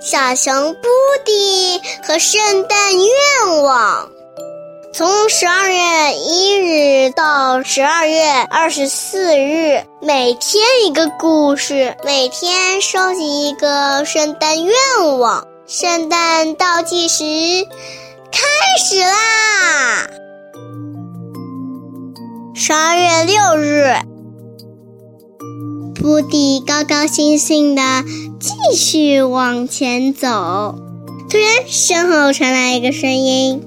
小熊布迪和圣诞愿望。从十二月一日到十二月二十四日，每天一个故事，每天收集一个圣诞愿望。圣诞倒计时开始啦！十二月六日，布迪高高兴兴的继续往前走，突然身后传来一个声音。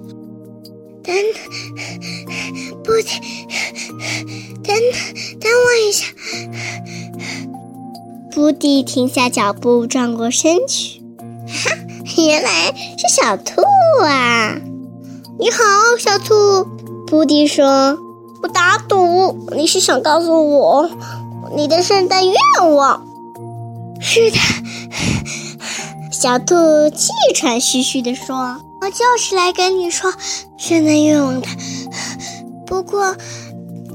等，布迪，等，等我一下。布迪停下脚步，转过身去。哈，原来是小兔啊！你好，小兔。布迪说：“我打赌，你是想告诉我你的圣诞愿望。”是的，小兔气喘吁吁地说。我就是来跟你说圣诞愿望的，不过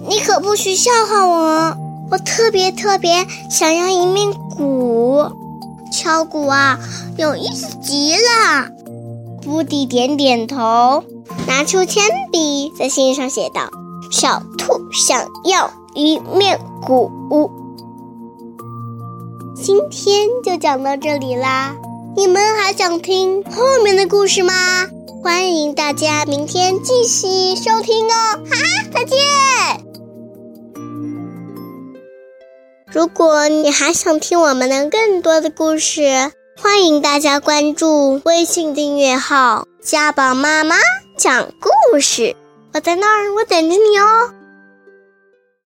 你可不许笑话我。我特别特别想要一面鼓，敲鼓啊，有意思极了。布迪点点头，拿出铅笔，在信上写道：“小兔想要一面鼓。”今天就讲到这里啦。你们还想听后面的故事吗？欢迎大家明天继续收听哦！啊，再见！如果你还想听我们的更多的故事，欢迎大家关注微信订阅号“家宝妈妈讲故事”。我在那儿，我等着你哦。